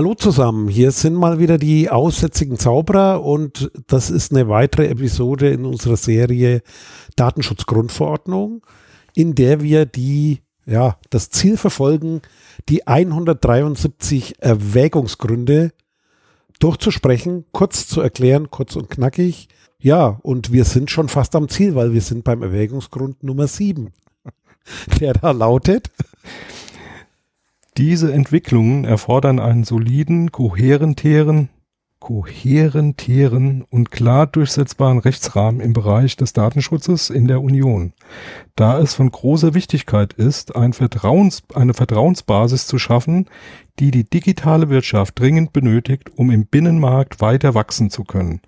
Hallo zusammen, hier sind mal wieder die aussätzigen Zauberer und das ist eine weitere Episode in unserer Serie Datenschutzgrundverordnung, in der wir die, ja, das Ziel verfolgen, die 173 Erwägungsgründe durchzusprechen, kurz zu erklären, kurz und knackig. Ja, und wir sind schon fast am Ziel, weil wir sind beim Erwägungsgrund Nummer 7, der da lautet. Diese Entwicklungen erfordern einen soliden, kohärenteren, kohärenteren und klar durchsetzbaren Rechtsrahmen im Bereich des Datenschutzes in der Union, da es von großer Wichtigkeit ist, ein Vertrauens, eine Vertrauensbasis zu schaffen, die die digitale Wirtschaft dringend benötigt, um im Binnenmarkt weiter wachsen zu können.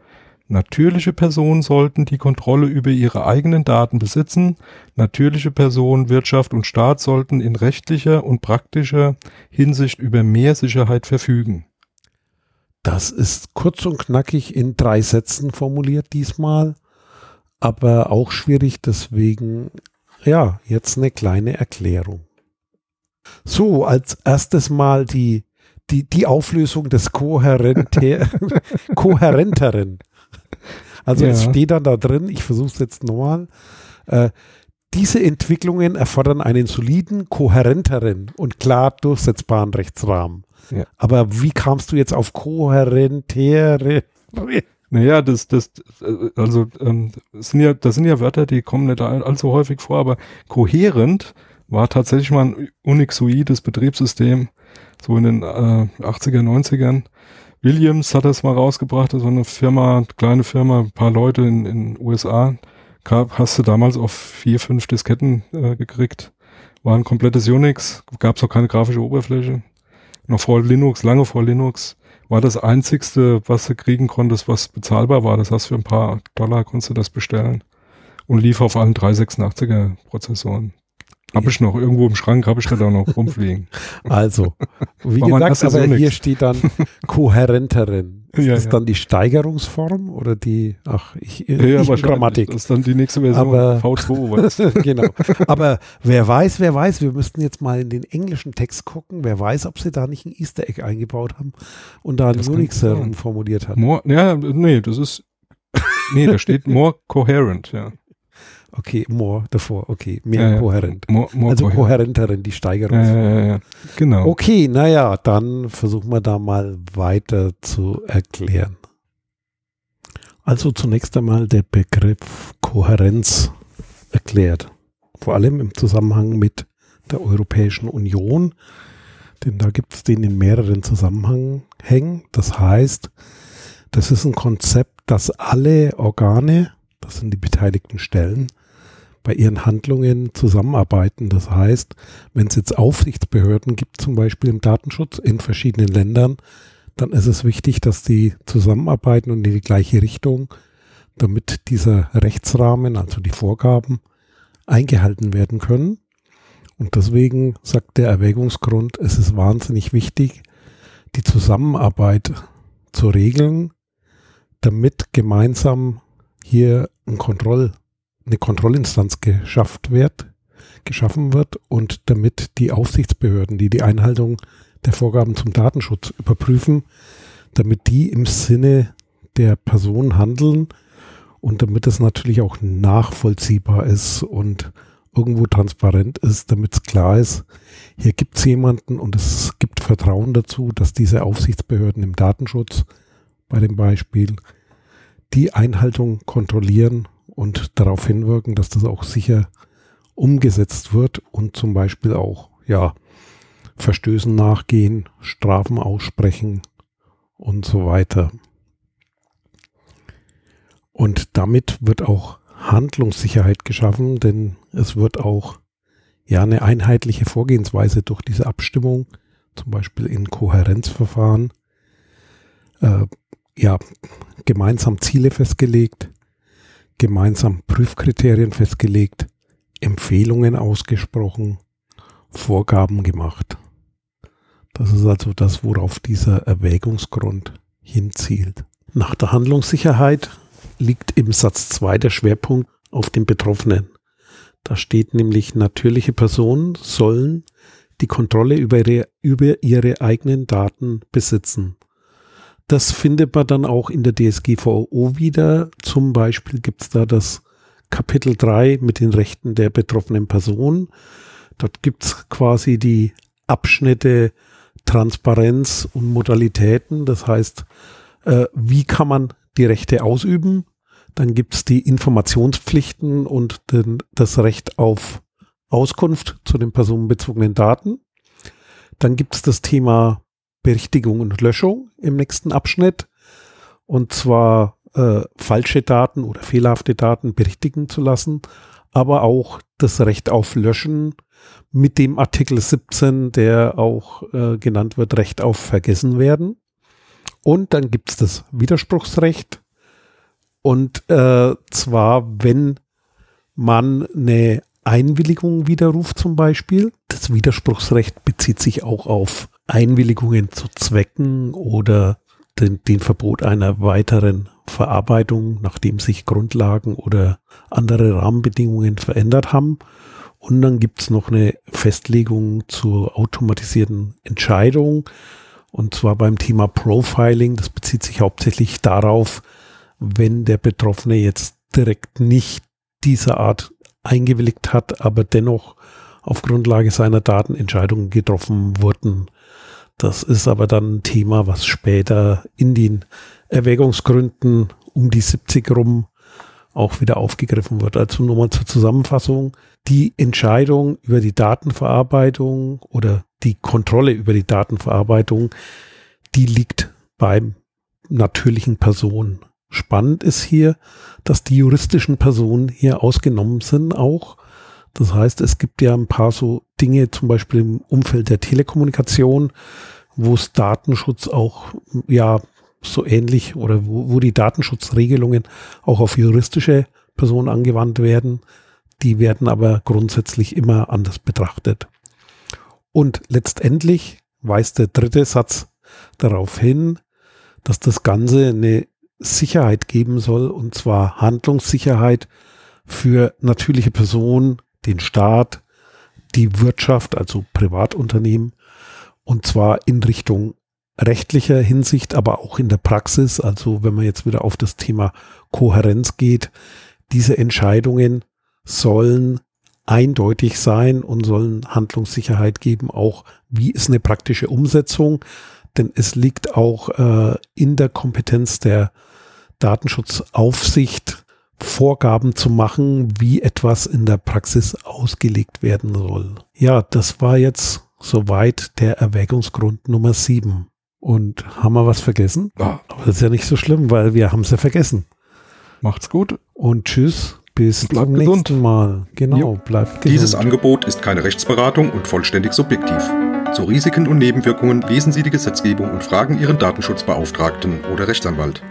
Natürliche Personen sollten die Kontrolle über ihre eigenen Daten besitzen. Natürliche Personen, Wirtschaft und Staat sollten in rechtlicher und praktischer Hinsicht über mehr Sicherheit verfügen. Das ist kurz und knackig in drei Sätzen formuliert diesmal, aber auch schwierig, deswegen ja, jetzt eine kleine Erklärung. So, als erstes mal die, die, die Auflösung des Kohärenter, Kohärenteren. Also ja. es steht dann da drin, ich versuche es jetzt nochmal. Äh, diese Entwicklungen erfordern einen soliden, kohärenteren und klar durchsetzbaren Rechtsrahmen. Ja. Aber wie kamst du jetzt auf kohärentere? Naja, das, das, also ähm, das sind ja, das sind ja Wörter, die kommen nicht allzu häufig vor, aber kohärent war tatsächlich mal ein unixoides Betriebssystem, so in den äh, 80er, 90ern, Williams hat das mal rausgebracht, war eine Firma, kleine Firma, ein paar Leute in den USA. Gab, hast du damals auf vier, fünf Disketten äh, gekriegt. War ein komplettes Unix, gab es auch keine grafische Oberfläche. Noch vor Linux, lange vor Linux, war das einzigste, was du kriegen konntest, was bezahlbar war. Das heißt, für ein paar Dollar konntest du das bestellen. Und lief auf allen 386er Prozessoren. Hab ich noch irgendwo im Schrank, habe ich da noch rumfliegen. Also, wie gesagt, aber hier steht dann kohärenteren. Ist ja, das ja. dann die Steigerungsform oder die, ach, ich, ja, ja, ich Grammatik. Das ist dann die nächste Version aber, V2. genau. Aber wer weiß, wer weiß, wir müssten jetzt mal in den englischen Text gucken. Wer weiß, ob sie da nicht ein Easter Egg eingebaut haben und da ein Unix formuliert haben. More, ja, nee, das ist, nee, da steht more coherent, ja. Okay, more davor, okay, mehr ja, kohärent. More, more also kohärenteren, die Steigerung. Ja, ja, genau. Okay, naja, dann versuchen wir da mal weiter zu erklären. Also zunächst einmal der Begriff Kohärenz erklärt. Vor allem im Zusammenhang mit der Europäischen Union, denn da gibt es den in mehreren Zusammenhängen. Das heißt, das ist ein Konzept, das alle Organe, das sind die beteiligten Stellen, bei ihren Handlungen zusammenarbeiten. Das heißt, wenn es jetzt Aufsichtsbehörden gibt, zum Beispiel im Datenschutz in verschiedenen Ländern, dann ist es wichtig, dass die zusammenarbeiten und in die gleiche Richtung, damit dieser Rechtsrahmen, also die Vorgaben, eingehalten werden können. Und deswegen sagt der Erwägungsgrund, es ist wahnsinnig wichtig, die Zusammenarbeit zu regeln, damit gemeinsam hier ein Kontroll eine Kontrollinstanz geschafft wird, geschaffen wird und damit die Aufsichtsbehörden, die die Einhaltung der Vorgaben zum Datenschutz überprüfen, damit die im Sinne der Person handeln und damit es natürlich auch nachvollziehbar ist und irgendwo transparent ist, damit es klar ist, hier gibt es jemanden und es gibt Vertrauen dazu, dass diese Aufsichtsbehörden im Datenschutz bei dem Beispiel die Einhaltung kontrollieren und darauf hinwirken, dass das auch sicher umgesetzt wird und zum Beispiel auch, ja, Verstößen nachgehen, Strafen aussprechen und so weiter. Und damit wird auch Handlungssicherheit geschaffen, denn es wird auch ja eine einheitliche Vorgehensweise durch diese Abstimmung, zum Beispiel in Kohärenzverfahren, äh, ja, gemeinsam Ziele festgelegt, gemeinsam Prüfkriterien festgelegt, Empfehlungen ausgesprochen, Vorgaben gemacht. Das ist also das, worauf dieser Erwägungsgrund hinzielt. Nach der Handlungssicherheit liegt im Satz 2 der Schwerpunkt auf dem Betroffenen. Da steht nämlich, natürliche Personen sollen die Kontrolle über ihre, über ihre eigenen Daten besitzen. Das findet man dann auch in der DSGVO wieder. Zum Beispiel gibt es da das Kapitel 3 mit den Rechten der betroffenen Person. Dort gibt es quasi die Abschnitte Transparenz und Modalitäten. Das heißt, äh, wie kann man die Rechte ausüben? Dann gibt es die Informationspflichten und den, das Recht auf Auskunft zu den personenbezogenen Daten. Dann gibt es das Thema Berichtigung und Löschung im nächsten Abschnitt. Und zwar äh, falsche Daten oder fehlerhafte Daten berichtigen zu lassen, aber auch das Recht auf Löschen mit dem Artikel 17, der auch äh, genannt wird, Recht auf Vergessen werden. Und dann gibt es das Widerspruchsrecht. Und äh, zwar, wenn man eine Einwilligung widerruft zum Beispiel. Das Widerspruchsrecht bezieht sich auch auf Einwilligungen zu Zwecken oder den, den Verbot einer weiteren Verarbeitung, nachdem sich Grundlagen oder andere Rahmenbedingungen verändert haben. Und dann gibt es noch eine Festlegung zur automatisierten Entscheidung. Und zwar beim Thema Profiling. Das bezieht sich hauptsächlich darauf, wenn der Betroffene jetzt direkt nicht dieser Art eingewilligt hat, aber dennoch auf Grundlage seiner Daten Entscheidungen getroffen wurden. Das ist aber dann ein Thema, was später in den Erwägungsgründen um die 70 rum auch wieder aufgegriffen wird. Also nur mal zur Zusammenfassung. Die Entscheidung über die Datenverarbeitung oder die Kontrolle über die Datenverarbeitung, die liegt beim natürlichen Personen. Spannend ist hier, dass die juristischen Personen hier ausgenommen sind auch. Das heißt, es gibt ja ein paar so Dinge, zum Beispiel im Umfeld der Telekommunikation, wo es Datenschutz auch ja so ähnlich oder wo, wo die Datenschutzregelungen auch auf juristische Personen angewandt werden. Die werden aber grundsätzlich immer anders betrachtet. Und letztendlich weist der dritte Satz darauf hin, dass das Ganze eine Sicherheit geben soll, und zwar Handlungssicherheit für natürliche Personen, den Staat, die Wirtschaft, also Privatunternehmen, und zwar in Richtung rechtlicher Hinsicht, aber auch in der Praxis. Also wenn man jetzt wieder auf das Thema Kohärenz geht, diese Entscheidungen sollen eindeutig sein und sollen Handlungssicherheit geben, auch wie ist eine praktische Umsetzung, denn es liegt auch äh, in der Kompetenz der Datenschutzaufsicht Vorgaben zu machen, wie etwas in der Praxis ausgelegt werden soll. Ja, das war jetzt soweit der Erwägungsgrund Nummer 7. Und haben wir was vergessen? Ja. Aber das ist ja nicht so schlimm, weil wir haben es ja vergessen. Macht's gut. Und tschüss. Bis bleibt zum gesund. nächsten Mal. Genau, jo. bleibt gesund. Dieses Angebot ist keine Rechtsberatung und vollständig subjektiv. Zu Risiken und Nebenwirkungen lesen Sie die Gesetzgebung und fragen Ihren Datenschutzbeauftragten oder Rechtsanwalt.